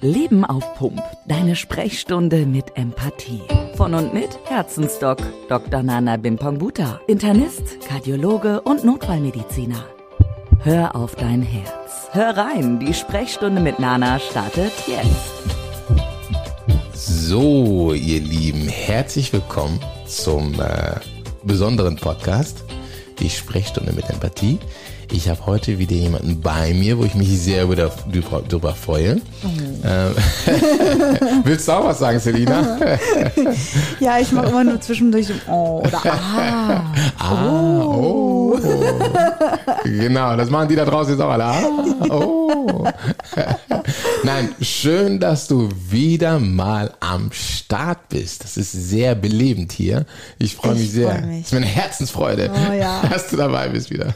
Leben auf Pump. Deine Sprechstunde mit Empathie. Von und mit Herzensdoc Dr. Nana Bimpangbuta. Internist, Kardiologe und Notfallmediziner. Hör auf dein Herz. Hör rein, die Sprechstunde mit Nana startet jetzt. So, ihr Lieben, herzlich willkommen zum äh, besonderen Podcast, die Sprechstunde mit Empathie. Ich habe heute wieder jemanden bei mir, wo ich mich sehr über, darüber freue. Oh. Ähm, willst du auch was sagen, Selina? ja, ich mache immer nur zwischendurch Oh oder Ah. ah oh. oh. genau, das machen die da draußen jetzt auch alle. Ah, oh. Nein, schön, dass du wieder mal am Start bist. Das ist sehr belebend hier. Ich freue mich sehr. Freu mich. Das ist mir eine Herzensfreude, oh, ja. dass du dabei bist wieder.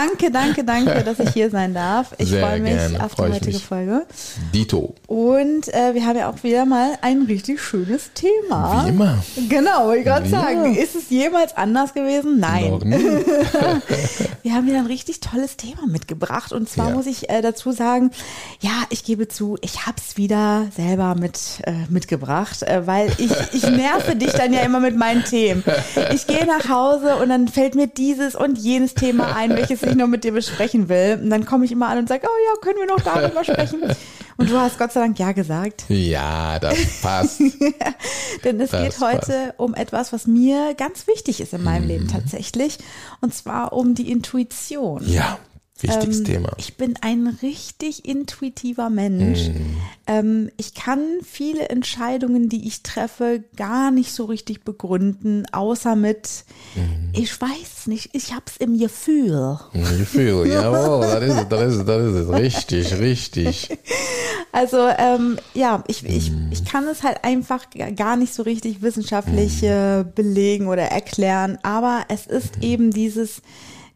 Danke, danke, danke, dass ich hier sein darf. Ich freue mich gerne. auf die heutige Folge. Dito. Und äh, wir haben ja auch wieder mal ein richtig schönes Thema. Wie immer. Genau, wollte ich gerade sagen. Ist es jemals anders gewesen? Nein. wir haben wieder ein richtig tolles Thema mitgebracht. Und zwar ja. muss ich äh, dazu sagen, ja, ich gebe zu, ich habe es wieder selber mit, äh, mitgebracht, äh, weil ich, ich nerve dich dann ja immer mit meinen Themen. Ich gehe nach Hause und dann fällt mir dieses und jenes Thema ein, welches ich nur mit dir besprechen will. Und dann komme ich immer an und sage, oh ja, können wir noch darüber sprechen? Und du hast Gott sei Dank ja gesagt. Ja, das passt. Denn es das geht heute passt. um etwas, was mir ganz wichtig ist in meinem mhm. Leben tatsächlich. Und zwar um die Intuition. Ja. Wichtiges ähm, Thema. Ich bin ein richtig intuitiver Mensch. Mm. Ähm, ich kann viele Entscheidungen, die ich treffe, gar nicht so richtig begründen, außer mit, mm. ich weiß nicht, ich hab's im Gefühl. Gefühl, jawohl, das ist es, das ist es, das ist es. Richtig, richtig. Also, ähm, ja, ich, ich, mm. ich kann es halt einfach gar nicht so richtig wissenschaftlich äh, belegen oder erklären, aber es ist mhm. eben dieses,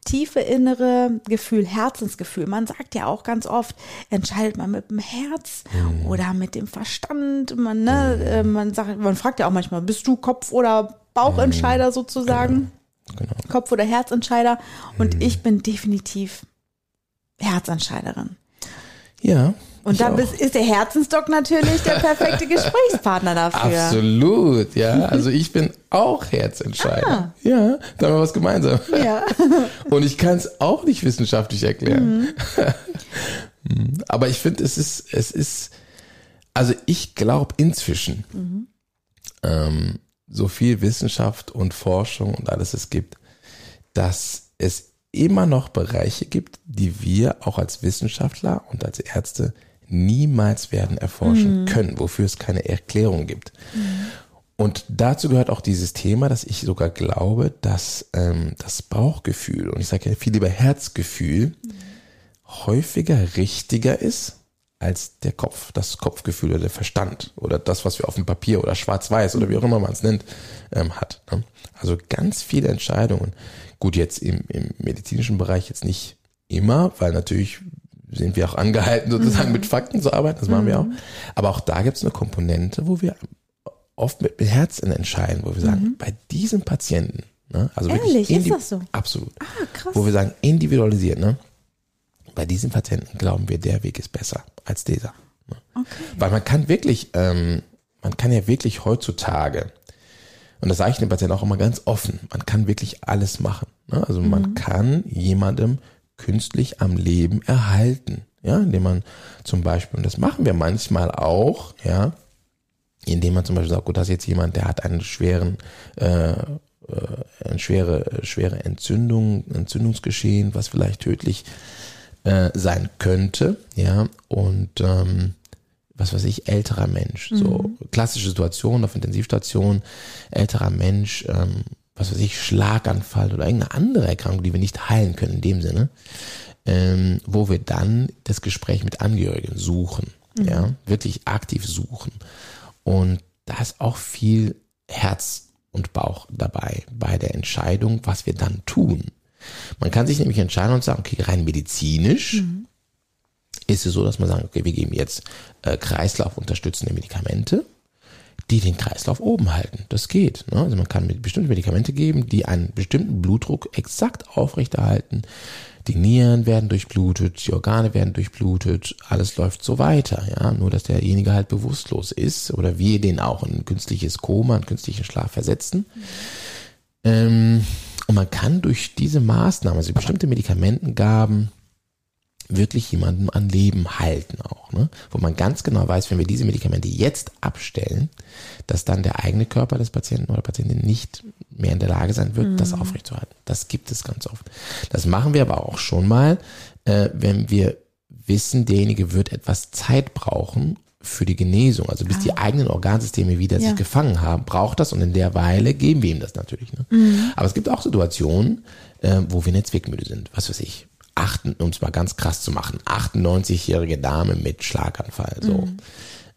tiefe innere Gefühl, Herzensgefühl. Man sagt ja auch ganz oft, entscheidet man mit dem Herz mhm. oder mit dem Verstand. Man, ne, mhm. Äh, man, sagt, man fragt ja auch manchmal, bist du Kopf- oder Bauchentscheider mhm. sozusagen? Genau. Genau. Kopf- oder Herzentscheider. Und mhm. ich bin definitiv Herzentscheiderin. Ja, und dann bist, ist der Herzensdoc natürlich der perfekte Gesprächspartner dafür. Absolut, ja. Also ich bin auch Herzentscheider. Ah. Ja, da haben wir was gemeinsam. Ja. Und ich kann es auch nicht wissenschaftlich erklären. Mhm. Aber ich finde, es ist, es ist, also ich glaube inzwischen, mhm. ähm, so viel Wissenschaft und Forschung und alles es gibt, dass es immer noch Bereiche gibt, die wir auch als Wissenschaftler und als Ärzte niemals werden erforschen mhm. können, wofür es keine Erklärung gibt. Mhm. Und dazu gehört auch dieses Thema, dass ich sogar glaube, dass ähm, das Bauchgefühl, und ich sage ja viel lieber Herzgefühl, mhm. häufiger richtiger ist als der Kopf, das Kopfgefühl oder der Verstand oder das, was wir auf dem Papier oder schwarz-weiß oder wie auch immer man es nennt, ähm, hat. Ne? Also ganz viele Entscheidungen. Gut, jetzt im, im medizinischen Bereich jetzt nicht immer, weil natürlich sind wir auch angehalten, sozusagen mhm. mit Fakten zu arbeiten, das machen wir auch. Mhm. Aber auch da gibt es eine Komponente, wo wir oft mit Herzen entscheiden, wo wir sagen, mhm. bei diesem Patienten, ne, also Ehrlich, wirklich ist das so? Absolut. Ah, krass. Wo wir sagen, individualisiert, ne? Bei diesem Patienten glauben wir, der Weg ist besser als dieser. Ne? Okay. Weil man kann wirklich, ähm, man kann ja wirklich heutzutage, und das sage ich den Patienten auch immer ganz offen, man kann wirklich alles machen. Ne? Also man mhm. kann jemandem künstlich am Leben erhalten. Ja, indem man zum Beispiel, und das machen wir manchmal auch, ja, indem man zum Beispiel sagt, gut, das ist jetzt jemand, der hat einen schweren, äh, äh, eine schwere, schwere Entzündung, Entzündungsgeschehen, was vielleicht tödlich äh, sein könnte, ja, und ähm, was weiß ich, älterer Mensch, mhm. so klassische Situation auf Intensivstation, älterer Mensch, ähm, was weiß ich, Schlaganfall oder irgendeine andere Erkrankung, die wir nicht heilen können in dem Sinne, ähm, wo wir dann das Gespräch mit Angehörigen suchen, mhm. ja, wirklich aktiv suchen. Und da ist auch viel Herz und Bauch dabei bei der Entscheidung, was wir dann tun. Man kann sich nämlich entscheiden und sagen, okay, rein medizinisch mhm. ist es so, dass man sagt, okay, wir geben jetzt äh, Kreislauf unterstützende Medikamente die den Kreislauf oben halten. Das geht. Ne? Also man kann mit bestimmte Medikamente geben, die einen bestimmten Blutdruck exakt aufrechterhalten, Die Nieren werden durchblutet, die Organe werden durchblutet, alles läuft so weiter, ja. Nur, dass derjenige halt bewusstlos ist oder wir den auch in ein künstliches Koma, einen künstlichen Schlaf versetzen. Mhm. Ähm, und man kann durch diese Maßnahmen, also bestimmte Medikamentengaben, wirklich jemanden an Leben halten auch, ne? Wo man ganz genau weiß, wenn wir diese Medikamente jetzt abstellen, dass dann der eigene Körper des Patienten oder Patientin nicht mehr in der Lage sein wird, mhm. das aufrechtzuerhalten. Das gibt es ganz oft. Das machen wir aber auch schon mal, äh, wenn wir wissen, derjenige wird etwas Zeit brauchen, für die Genesung, also bis ah. die eigenen Organsysteme wieder ja. sich gefangen haben, braucht das und in der Weile geben wir ihm das natürlich. Ne? Mhm. Aber es gibt auch Situationen, äh, wo wir nicht zwickmüde sind. Was weiß ich, achten, um es mal ganz krass zu machen, 98-jährige Dame mit Schlaganfall. So. Mhm.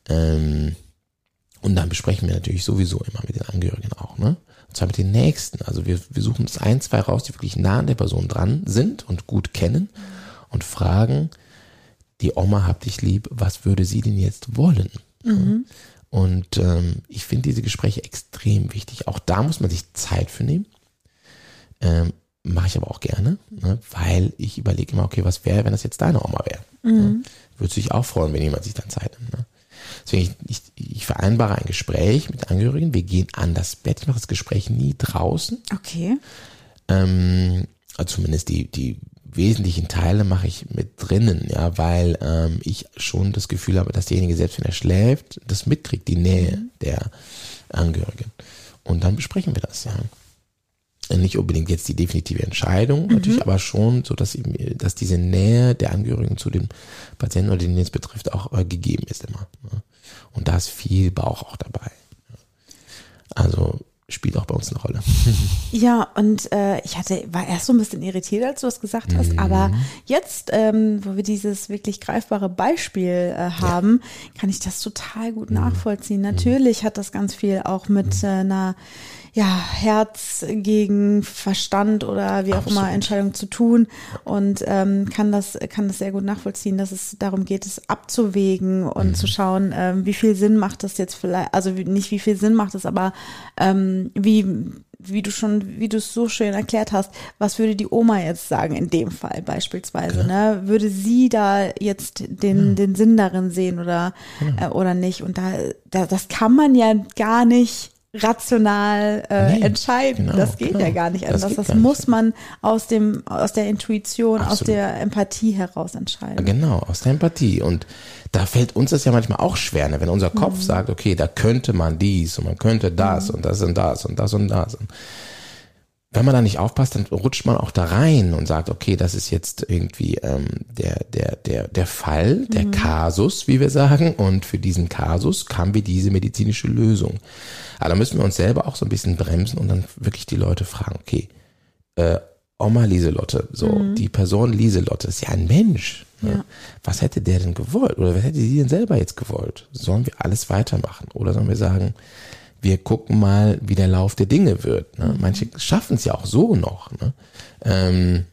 Ähm, und dann besprechen wir natürlich sowieso immer mit den Angehörigen auch, ne? Und zwar mit den Nächsten. Also wir, wir suchen uns ein, zwei raus, die wirklich nah an der Person dran sind und gut kennen und fragen, die Oma habt dich lieb, was würde sie denn jetzt wollen? Mhm. Und ähm, ich finde diese Gespräche extrem wichtig. Auch da muss man sich Zeit für nehmen. Ähm, Mache ich aber auch gerne, ne, weil ich überlege immer, okay, was wäre, wenn das jetzt deine Oma wäre? Mhm. Ne? Würde sich auch freuen, wenn jemand sich dann Zeit nimmt. Ne? Deswegen, ich, ich, ich vereinbare ein Gespräch mit Angehörigen. Wir gehen an das Bett. Ich mache das Gespräch nie draußen. Okay. Ähm, also zumindest die, die wesentlichen Teile mache ich mit drinnen, ja, weil ähm, ich schon das Gefühl habe, dass derjenige, selbst wenn er schläft, das mitkriegt, die Nähe mhm. der Angehörigen. Und dann besprechen wir das, ja. Nicht unbedingt jetzt die definitive Entscheidung, mhm. natürlich, aber schon so, dass, dass diese Nähe der Angehörigen zu dem Patienten oder den es betrifft auch äh, gegeben ist immer. Ja. Und da ist viel Bauch auch dabei. Also spielt auch bei uns eine Rolle. Ja, und äh, ich hatte, war erst so ein bisschen irritiert, als du das gesagt hast, mhm. aber jetzt, ähm, wo wir dieses wirklich greifbare Beispiel äh, haben, ja. kann ich das total gut mhm. nachvollziehen. Natürlich hat das ganz viel auch mit äh, einer ja, Herz gegen Verstand oder wie auch Absolut. immer Entscheidung zu tun und ähm, kann das kann das sehr gut nachvollziehen, dass es darum geht, es abzuwägen und mhm. zu schauen, ähm, wie viel Sinn macht das jetzt vielleicht, also nicht wie viel Sinn macht es, aber ähm, wie wie du schon, wie du es so schön erklärt hast, was würde die Oma jetzt sagen in dem Fall beispielsweise? Ne? Würde sie da jetzt den, ja. den Sinn darin sehen oder, ja. äh, oder nicht? Und da, da, das kann man ja gar nicht rational äh, nee, entscheiden. Genau, das geht genau. ja gar nicht anders. Das, das muss nicht. man aus dem aus der Intuition, Absolut. aus der Empathie heraus entscheiden. Genau, aus der Empathie und da fällt uns das ja manchmal auch schwer, ne? wenn unser Kopf mhm. sagt, okay, da könnte man dies und man könnte das mhm. und das und das und das und das. Und wenn man da nicht aufpasst, dann rutscht man auch da rein und sagt, okay, das ist jetzt irgendwie ähm, der, der, der, der Fall, der mhm. Kasus, wie wir sagen, und für diesen Kasus kam wir diese medizinische Lösung. Aber da müssen wir uns selber auch so ein bisschen bremsen und dann wirklich die Leute fragen, okay, äh, Oma Lieselotte, so, mhm. die Person Lieselotte ist ja ein Mensch. Ne? Ja. Was hätte der denn gewollt? Oder was hätte sie denn selber jetzt gewollt? Sollen wir alles weitermachen? Oder sollen wir sagen, wir gucken mal, wie der Lauf der Dinge wird. Ne? Manche schaffen es ja auch so noch. Ne? Ähm,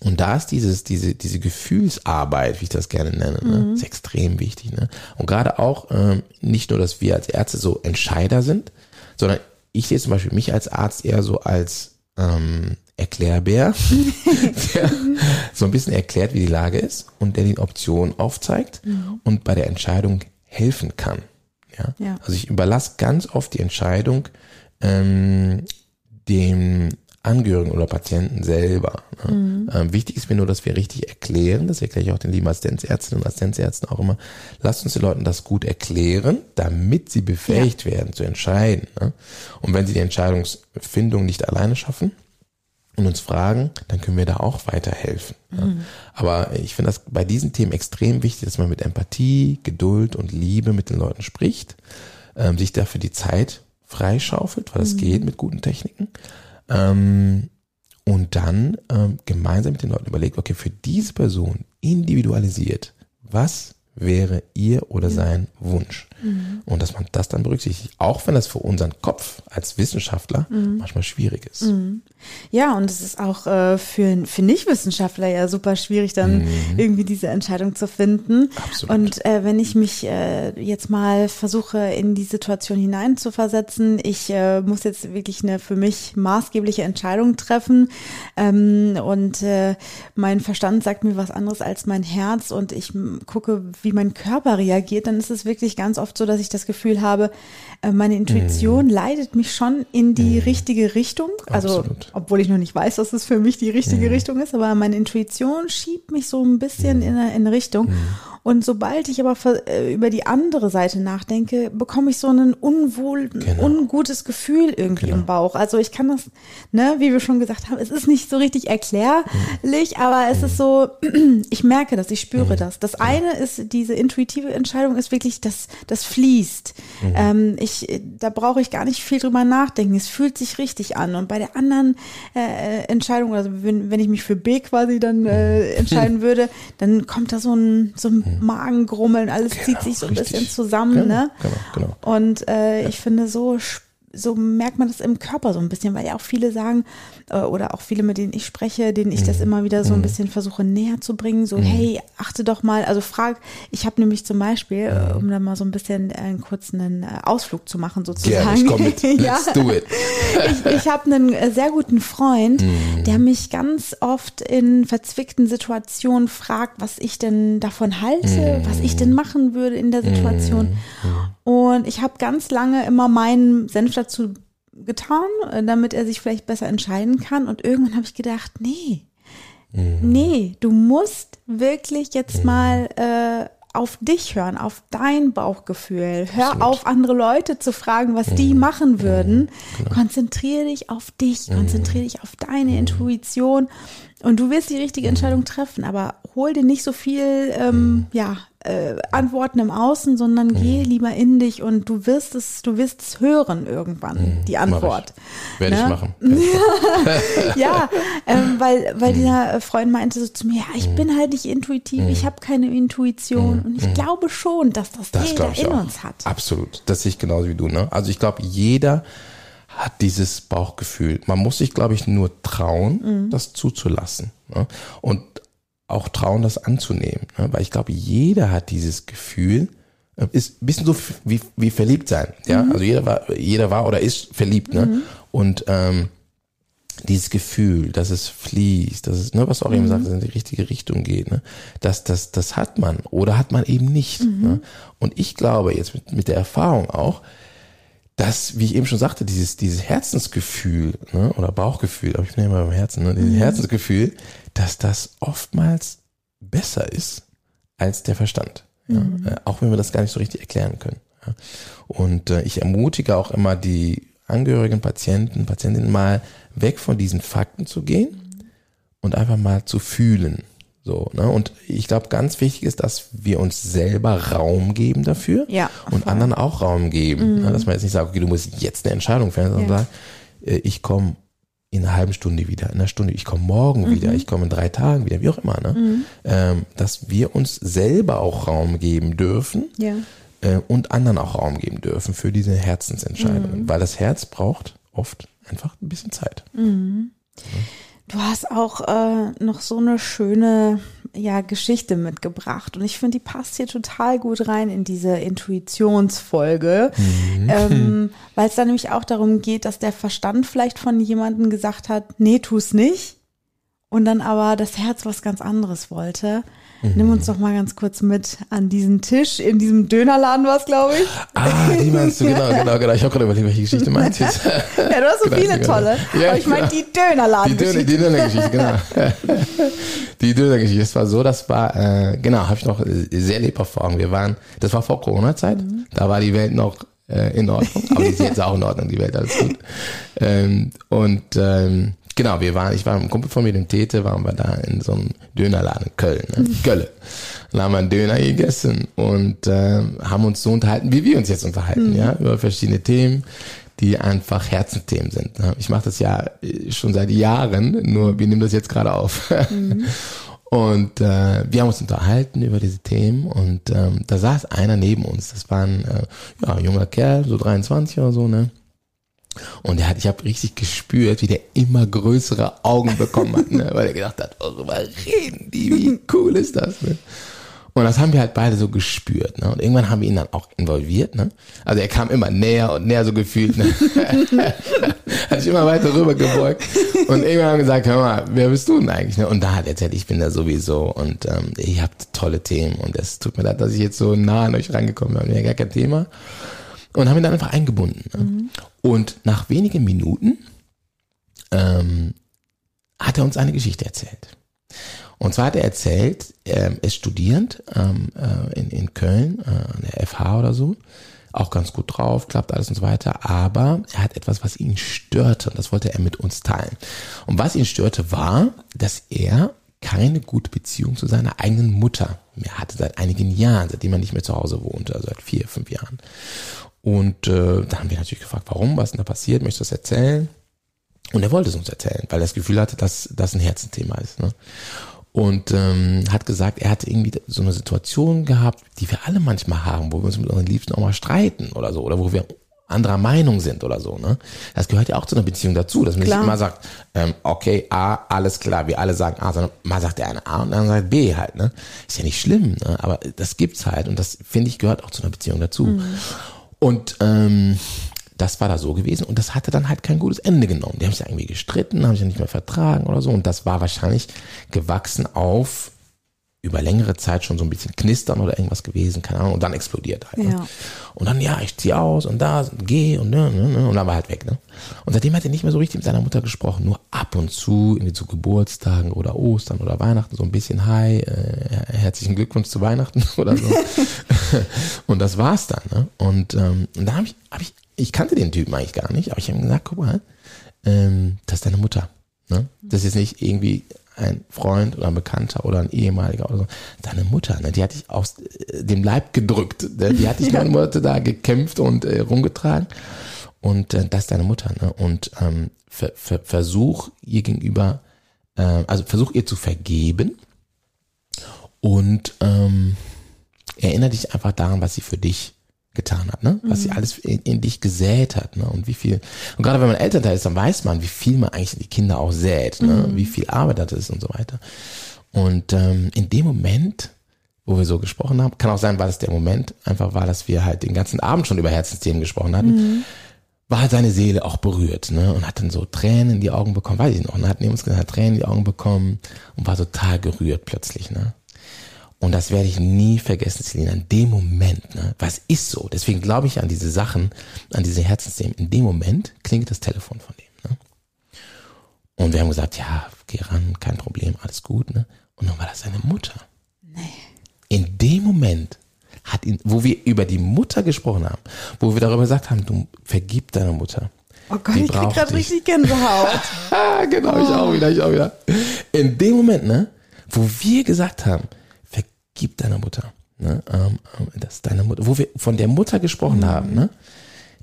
und da ist dieses, diese, diese Gefühlsarbeit, wie ich das gerne nenne, ne? mhm. ist extrem wichtig. Ne? Und gerade auch ähm, nicht nur, dass wir als Ärzte so Entscheider sind, sondern ich sehe zum Beispiel mich als Arzt eher so als ähm, Erklärbär, der so ein bisschen erklärt, wie die Lage ist und der die Optionen aufzeigt mhm. und bei der Entscheidung helfen kann. Ja? ja. Also ich überlasse ganz oft die Entscheidung ähm, dem Angehörigen oder Patienten selber. Ne? Mhm. Ähm, wichtig ist mir nur, dass wir richtig erklären, das erkläre ich auch den lieben Assistenzärztinnen und Assistenzärzten auch immer, lasst uns den Leuten das gut erklären, damit sie befähigt ja. werden zu entscheiden. Ne? Und wenn sie die Entscheidungsfindung nicht alleine schaffen, und uns fragen, dann können wir da auch weiterhelfen. Mhm. Aber ich finde das bei diesen Themen extrem wichtig, dass man mit Empathie, Geduld und Liebe mit den Leuten spricht, ähm, sich dafür die Zeit freischaufelt, weil es mhm. geht mit guten Techniken ähm, und dann ähm, gemeinsam mit den Leuten überlegt, okay, für diese Person individualisiert, was wäre ihr oder ja. sein Wunsch? Mhm. Und dass man das dann berücksichtigt, auch wenn das für unseren Kopf als Wissenschaftler mhm. manchmal schwierig ist. Mhm. Ja, und es ist auch äh, für, für Nichtwissenschaftler ja super schwierig, dann mhm. irgendwie diese Entscheidung zu finden. Absolut. Und äh, wenn ich mich äh, jetzt mal versuche, in die Situation hineinzuversetzen, ich äh, muss jetzt wirklich eine für mich maßgebliche Entscheidung treffen ähm, und äh, mein Verstand sagt mir was anderes als mein Herz und ich gucke, wie mein Körper reagiert, dann ist es wirklich ganz oft so, dass ich das Gefühl habe, äh, meine Intuition mhm. leitet mich schon in die mhm. richtige Richtung. Also Absolut obwohl ich noch nicht weiß, dass es für mich die richtige mhm. Richtung ist, aber meine Intuition schiebt mich so ein bisschen mhm. in, eine, in eine Richtung. Mhm. Und sobald ich aber äh, über die andere Seite nachdenke, bekomme ich so ein unwohl, genau. ungutes Gefühl irgendwie genau. im Bauch. Also ich kann das, ne, wie wir schon gesagt haben, es ist nicht so richtig erklärlich, mhm. aber es ist so, ich merke das, ich spüre mhm. das. Das eine ist, diese intuitive Entscheidung ist wirklich, das, das fließt. Mhm. Ähm, ich, da brauche ich gar nicht viel drüber nachdenken. Es fühlt sich richtig an. Und bei der anderen äh, Entscheidung, also wenn, wenn ich mich für B quasi dann äh, entscheiden würde, dann kommt da so ein, so ein Magengrummeln, alles genau, zieht sich so ein richtig. bisschen zusammen, genau, ne? Genau, genau. Und äh, ja. ich finde, so so merkt man das im Körper so ein bisschen, weil ja auch viele sagen, äh, oder auch viele, mit denen ich spreche, denen ich das mhm. immer wieder so ein mhm. bisschen versuche näher zu bringen, so, mhm. hey, achte doch mal, also frag, ich habe nämlich zum Beispiel, äh, um dann mal so ein bisschen einen kurzen äh, Ausflug zu machen, sozusagen. Komm mit. Let's ja. do it. ich ich habe einen sehr guten Freund, der mich ganz oft in verzwickten Situationen fragt, was ich denn davon halte, was ich denn machen würde in der Situation. Und ich habe ganz lange immer meinen Senf dazu getan, äh, damit er sich vielleicht besser entscheiden kann. Und irgendwann habe ich gedacht, nee, mhm. nee, du musst wirklich jetzt mhm. mal äh, auf dich hören, auf dein Bauchgefühl. Hör Absolut. auf, andere Leute zu fragen, was mhm. die machen würden. Mhm. Genau. Konzentriere dich auf dich, mhm. konzentriere dich auf deine mhm. Intuition und du wirst die richtige Entscheidung treffen. Aber hol dir nicht so viel, ähm, ja, äh, Antworten im Außen, sondern mhm. geh lieber in dich und du wirst es, du wirst es hören irgendwann, mhm. die Antwort. Werde ne? ich machen. ja, ähm, weil, weil mhm. dieser Freund meinte so zu mir, ja, ich mhm. bin halt nicht intuitiv, ich mhm. habe keine Intuition mhm. und ich glaube schon, dass das, das jeder in auch. uns hat. Absolut, das sehe ich genauso wie du. Ne? Also ich glaube, jeder hat dieses Bauchgefühl. Man muss sich, glaube ich, nur trauen, das zuzulassen. Ne? Und auch trauen, das anzunehmen. Ne? Weil ich glaube, jeder hat dieses Gefühl, äh, ist ein bisschen so wie, wie verliebt sein. Ja, mhm. also jeder war, jeder war oder ist verliebt, ne? Mhm. Und ähm, dieses Gefühl, dass es fließt, dass es, ne, was auch mhm. eben sagt, dass es in die richtige Richtung geht, ne? Das, das, das hat man oder hat man eben nicht. Mhm. Ne? Und ich glaube jetzt mit, mit der Erfahrung auch, dass, wie ich eben schon sagte, dieses, dieses Herzensgefühl, ne, oder Bauchgefühl, aber ich bin ja immer beim Herzen, ne, dieses mhm. Herzensgefühl, dass das oftmals besser ist als der Verstand. Ja? Mhm. Äh, auch wenn wir das gar nicht so richtig erklären können. Ja? Und äh, ich ermutige auch immer die Angehörigen, Patienten, Patientinnen mal weg von diesen Fakten zu gehen mhm. und einfach mal zu fühlen. So, ne? Und ich glaube, ganz wichtig ist, dass wir uns selber Raum geben dafür ja, und anderen auch Raum geben. Mhm. Ne? Dass man jetzt nicht sagt, okay, du musst jetzt eine Entscheidung fällen, sondern ja. sagen, äh, ich komme in einer halben Stunde wieder, in einer Stunde, ich komme morgen mhm. wieder, ich komme in drei Tagen wieder, wie auch immer, ne? Mhm. Ähm, dass wir uns selber auch Raum geben dürfen ja. äh, und anderen auch Raum geben dürfen für diese Herzensentscheidungen, mhm. weil das Herz braucht oft einfach ein bisschen Zeit. Mhm. Du hast auch äh, noch so eine schöne ja, Geschichte mitgebracht und ich finde, die passt hier total gut rein in diese Intuitionsfolge, mhm. ähm, weil es da nämlich auch darum geht, dass der Verstand vielleicht von jemandem gesagt hat, nee, tu's nicht und dann aber das Herz was ganz anderes wollte. Mhm. Nimm uns doch mal ganz kurz mit an diesen Tisch in diesem Dönerladen was, glaube ich. Ah, die meinst du, genau, genau, genau. Ich habe gerade überlegt, welche Geschichte meinst du jetzt. ja, du hast so genau, viele genau. tolle. Ja, aber ich meine genau. die Dönerladen-Geschichte. Die, Dönergeschichte, genau. die Dönergeschichte. Das war so, das war, äh, genau, habe ich noch sehr lebhaft vor Augen. Wir waren, das war vor Corona-Zeit. Mhm. Da war die Welt noch äh, in Ordnung. Aber die ist jetzt auch in Ordnung, die Welt, alles gut. Ähm, und ähm, Genau, wir waren, ich war mit einem Kumpel von mir, dem Tete, waren wir da in so einem Dönerladen in Köln, ne? Kölle. Dann haben wir einen Döner gegessen und äh, haben uns so unterhalten, wie wir uns jetzt unterhalten, mhm. ja, über verschiedene Themen, die einfach Herzenthemen sind. Ne? Ich mache das ja äh, schon seit Jahren, nur wir nehmen das jetzt gerade auf. Mhm. Und äh, wir haben uns unterhalten über diese Themen und ähm, da saß einer neben uns. Das war ein äh, ja, junger Kerl, so 23 oder so, ne? Und er hat, ich habe richtig gespürt, wie der immer größere Augen bekommen hat, ne? weil er gedacht hat, worüber reden die, wie cool ist das? Ne? Und das haben wir halt beide so gespürt. Ne? Und irgendwann haben wir ihn dann auch involviert. Ne? Also er kam immer näher und näher so gefühlt. Ne? hat sich immer weiter rüber gebeugt. Und irgendwann haben wir gesagt, hör mal, wer bist du denn eigentlich? Ne? Und da hat er erzählt, ich bin da sowieso und ähm, ihr habt tolle Themen. Und es tut mir leid, dass ich jetzt so nah an euch rangekommen bin. Ja, gar kein Thema. Und haben ihn dann einfach eingebunden. Ne? Mhm. Und nach wenigen Minuten ähm, hat er uns eine Geschichte erzählt. Und zwar hat er erzählt, er ist studierend ähm, äh, in, in Köln, äh, an der FH oder so, auch ganz gut drauf, klappt alles und so weiter, aber er hat etwas, was ihn störte und das wollte er mit uns teilen. Und was ihn störte war, dass er keine gute Beziehung zu seiner eigenen Mutter mehr hatte seit einigen Jahren, seitdem er nicht mehr zu Hause wohnte, also seit vier, fünf Jahren. Und äh, da haben wir natürlich gefragt, warum, was denn da passiert, möchtest du das erzählen? Und er wollte es uns erzählen, weil er das Gefühl hatte, dass das ein Herzenthema ist. Ne? und ähm, hat gesagt, er hatte irgendwie so eine Situation gehabt, die wir alle manchmal haben, wo wir uns mit unseren Liebsten auch mal streiten oder so, oder wo wir anderer Meinung sind oder so. Ne? Das gehört ja auch zu einer Beziehung dazu, dass man klar. nicht immer sagt, ähm, okay, A, alles klar, wir alle sagen A, sondern mal sagt der eine A und dann sagt B halt. Ne? Ist ja nicht schlimm, ne? aber das gibt's halt und das, finde ich, gehört auch zu einer Beziehung dazu. Mhm. Und ähm, das war da so gewesen und das hatte dann halt kein gutes Ende genommen. Die haben sich irgendwie gestritten, haben sich ja nicht mehr vertragen oder so und das war wahrscheinlich gewachsen auf über längere Zeit schon so ein bisschen knistern oder irgendwas gewesen, keine Ahnung, und dann explodiert halt. Ne? Ja. Und dann, ja, ich zieh aus und da, und geh und ne, ne, ne, und dann war halt weg, ne? Und seitdem hat er nicht mehr so richtig mit seiner Mutter gesprochen, nur ab und zu, irgendwie zu Geburtstagen oder Ostern oder Weihnachten, so ein bisschen Hi, äh, herzlichen Glückwunsch zu Weihnachten oder so. und das war's dann, ne? Und, ähm, und da habe ich, hab ich ich kannte den Typen eigentlich gar nicht, aber ich habe ihm gesagt, guck mal, ähm, das ist deine Mutter. Ne? Das ist jetzt nicht irgendwie ein Freund oder ein Bekannter oder ein ehemaliger oder so. Deine Mutter, ne? die hat dich aus äh, dem Leib gedrückt. Ne? Die hat dich neun Monate da gekämpft und äh, rumgetragen. Und äh, das ist deine Mutter. Ne? Und ähm, ver, ver, versuch ihr gegenüber, äh, also versuch ihr zu vergeben und ähm, erinnere dich einfach daran, was sie für dich getan hat, ne? Was mhm. sie alles in, in, dich gesät hat, ne? Und wie viel. Und gerade wenn man Elternteil ist, dann weiß man, wie viel man eigentlich die Kinder auch sät, ne? Mhm. Wie viel Arbeit das ist und so weiter. Und ähm, in dem Moment, wo wir so gesprochen haben, kann auch sein, war das der Moment, einfach war, dass wir halt den ganzen Abend schon über Herzensthemen gesprochen hatten, mhm. war halt seine Seele auch berührt, ne? Und hat dann so Tränen in die Augen bekommen, weiß ich noch, und hat neben uns gesagt, Tränen in die Augen bekommen und war total gerührt plötzlich, ne? Und das werde ich nie vergessen, Selina, in dem Moment, ne, was ist so? Deswegen glaube ich an diese Sachen, an diese Herzensthemen. In dem Moment klingelt das Telefon von dem. Ne? Und wir haben gesagt, ja, geh ran, kein Problem, alles gut. Ne? Und dann war das seine Mutter. Nee. In dem Moment hat ihn, wo wir über die Mutter gesprochen haben, wo wir darüber gesagt haben, du vergib deiner Mutter. Oh Gott, ich krieg gerade richtig Gänsehaut. genau, oh. ich auch wieder, ich auch wieder. In dem Moment, ne, wo wir gesagt haben, gib deiner Mutter. Ne? Ähm, ähm, das ist deine Mutter, wo wir von der Mutter gesprochen mhm. haben, ne?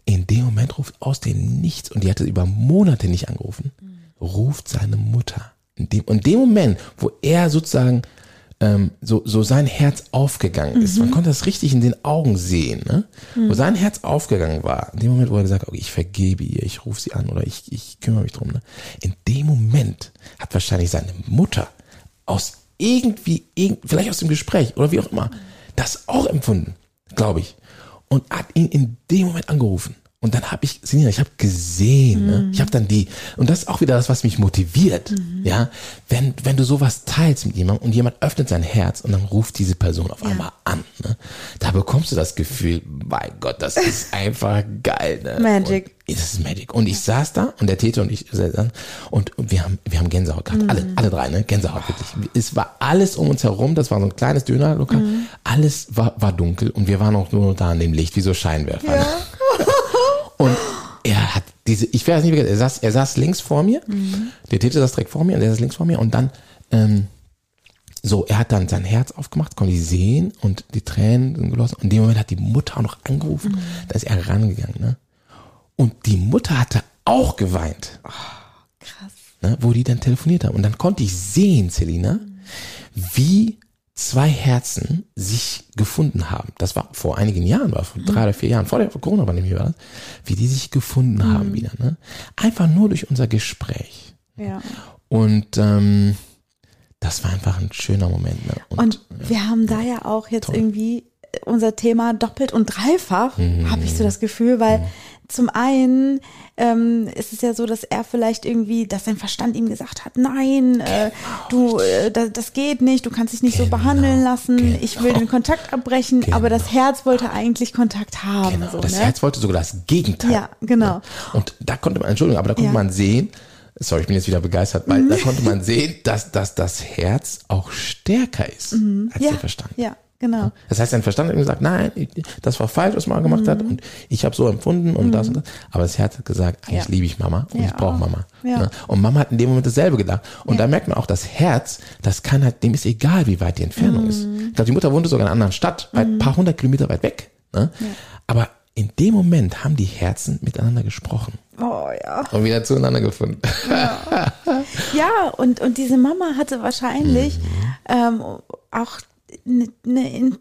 In dem Moment ruft aus dem Nichts, und die hatte über Monate nicht angerufen, ruft seine Mutter. In dem, in dem Moment, wo er sozusagen ähm, so, so sein Herz aufgegangen ist, mhm. man konnte das richtig in den Augen sehen, ne? Mhm. wo sein Herz aufgegangen war, in dem Moment, wo er gesagt hat, okay, ich vergebe ihr, ich rufe sie an oder ich, ich kümmere mich drum, ne? in dem Moment hat wahrscheinlich seine Mutter aus irgendwie, vielleicht aus dem Gespräch oder wie auch immer, das auch empfunden, glaube ich. Und hat ihn in dem Moment angerufen. Und dann habe ich, Selina, ich habe gesehen, ne? Mhm. ich habe dann die, und das ist auch wieder das, was mich motiviert, mhm. ja, wenn, wenn du sowas teilst mit jemandem und jemand öffnet sein Herz und dann ruft diese Person auf ja. einmal an, ne? da bekommst du das Gefühl, mein Gott, das ist einfach geil. Ne? Magic. Und das ist Magic. Und ich saß da und der Täter und ich und, und wir haben, wir haben Gänsehaut gehabt, mhm. alle, alle drei, ne, Gänsehaut wirklich. Es war alles um uns herum, das war so ein kleines Dönerlokal, mhm. alles war, war dunkel und wir waren auch nur da an dem Licht, wie so Scheinwerfer. Ja. Und er hat diese, ich weiß nicht, er saß, er saß links vor mir, mhm. der Täter saß direkt vor mir und er saß links vor mir und dann, ähm, so, er hat dann sein Herz aufgemacht, konnte ich sehen und die Tränen sind gelassen. Und in dem Moment hat die Mutter auch noch angerufen, mhm. da ist er rangegangen, ne? Und die Mutter hatte auch geweint. Oh, krass. Ne, wo die dann telefoniert haben. Und dann konnte ich sehen, Selina, wie zwei Herzen sich gefunden haben. Das war vor einigen Jahren, war vor drei oder vier Jahren, vor der Corona-Pandemie war das, wie die sich gefunden haben wieder. Ne? Einfach nur durch unser Gespräch. Ja. Und ähm, das war einfach ein schöner Moment. Ne? Und, wir haben da ja auch jetzt Toll. irgendwie unser Thema doppelt und dreifach, Mhm. habe ich so das Gefühl, weil zum einen ähm, ist es ja so, dass er vielleicht irgendwie, dass sein Verstand ihm gesagt hat, nein, äh, du, äh, das, das geht nicht, du kannst dich nicht so Genau, behandeln lassen, genau. ich will den Kontakt abbrechen, aber das Herz wollte eigentlich Kontakt haben. Genau, so, das ne? Herz wollte sogar das Gegenteil. Ja, genau. Und da konnte man, Entschuldigung, aber da konnte Ja. man sehen, sorry, ich bin jetzt wieder begeistert, weil da konnte man sehen, dass, dass das Herz auch stärker ist als Mhm. ja, der Verstand. ja, genau. Das heißt, sein Verstand hat ihm gesagt, nein, das war falsch, was man gemacht hat und ich habe so empfunden und das und das. Aber das Herz hat gesagt, eigentlich Mhm. Ja. liebe ich Mama und Ja. ich brauche Mama. Ja. Ne? Und Mama hat in dem Moment dasselbe gedacht. Und da merkt man auch, das Herz, das kann halt, dem ist egal, wie weit die Entfernung ist. Mhm. Ich glaube, die Mutter wohnte sogar in einer anderen Stadt, weit, ein paar hundert Kilometer weit weg. Ne? Aber in dem Moment haben die Herzen miteinander gesprochen Oh ja. und wieder zueinander gefunden. Ja, und, und diese Mama hatte wahrscheinlich Mhm. ähm, auch ne, ne,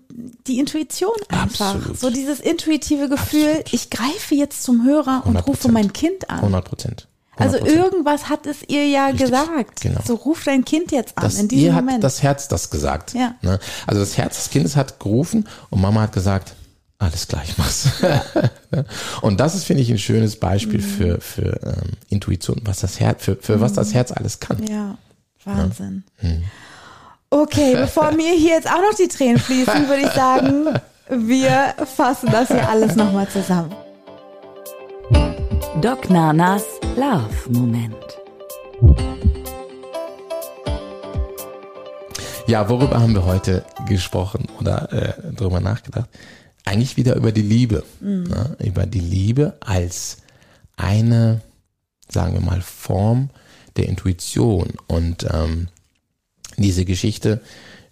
die Intuition einfach. Absolut. So dieses intuitive Gefühl, Absolut. ich greife jetzt zum Hörer und 100%. rufe mein Kind an. 100 Prozent. Also irgendwas hat es ihr ja Richtig, gesagt. genau. So ruf dein Kind jetzt an das, in diesem ihr hat Moment. das Herz das gesagt. Ja. Ne? Also das Herz des Kindes hat gerufen und Mama hat gesagt, alles klar, ich mach's. und das ist, finde ich, ein schönes Beispiel Mhm. für, für ähm, Intuition, was das Herz, für, für was das Herz alles kann. ja, Wahnsinn. Hm. Okay, bevor mir hier jetzt auch noch die Tränen fließen, würde ich sagen, wir fassen das hier alles nochmal zusammen. Doc Nanas Love Moment. Ja, worüber haben wir heute gesprochen oder äh, drüber nachgedacht? Eigentlich wieder über die Liebe. Ne? Über die Liebe als eine, sagen wir mal, Form der Intuition. Und ähm, diese Geschichte,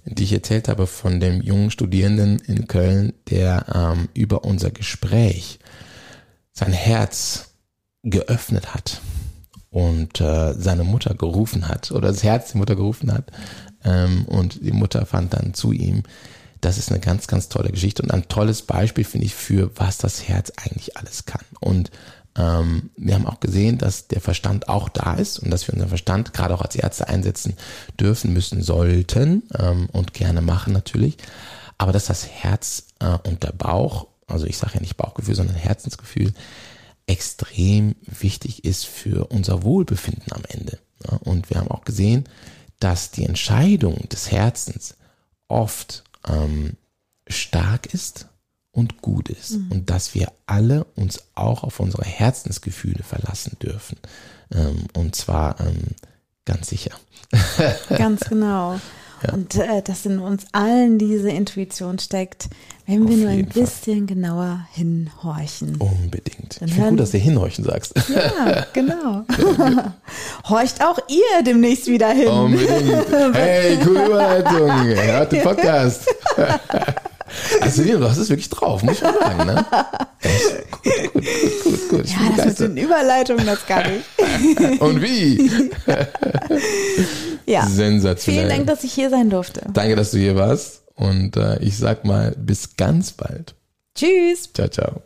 die ich erzählt habe von dem jungen Studierenden in Köln, der ähm, über unser Gespräch sein Herz geöffnet hat und äh, seine Mutter gerufen hat oder das Herz die Mutter gerufen hat ähm, und die Mutter fand dann zu ihm. Das ist eine ganz, ganz tolle Geschichte und ein tolles Beispiel, finde ich, für was das Herz eigentlich alles kann. Und ähm, wir haben auch gesehen, dass der Verstand auch da ist und dass wir unseren Verstand gerade auch als Ärzte einsetzen dürfen, müssen, sollten ähm, und gerne machen natürlich. Aber dass das Herz äh, und der Bauch, also ich sage ja nicht Bauchgefühl, sondern Herzensgefühl, extrem wichtig ist für unser Wohlbefinden am Ende. Ja, Und wir haben auch gesehen, dass die Entscheidung des Herzens oft ähm, stark ist und gut ist und dass wir alle uns auch auf unsere Herzensgefühle verlassen dürfen. Ähm, und zwar ähm, ganz sicher. Ganz genau. Und äh, dass in uns allen diese Intuition steckt, wenn wir Auf nur ein jeden Fall. bisschen genauer hinhorchen. Unbedingt. Dann ich finde gut, dass du hinhorchen sagst. Ja, genau. Horcht auch ihr demnächst wieder hin. Unbedingt. Hey, coole Überleitung. Hört den Podcast. Also, du hast es wirklich drauf, muss ich schon sagen, ne? Echt? Gut, gut, gut, gut, gut. Ich Ja, das mit den Überleitungen, das kann ich. Und wie? Ja. Sensationell. Vielen Dank, dass ich hier sein durfte. Danke, dass du hier warst. Und äh, ich sag mal, bis ganz bald. Tschüss. Ciao, ciao.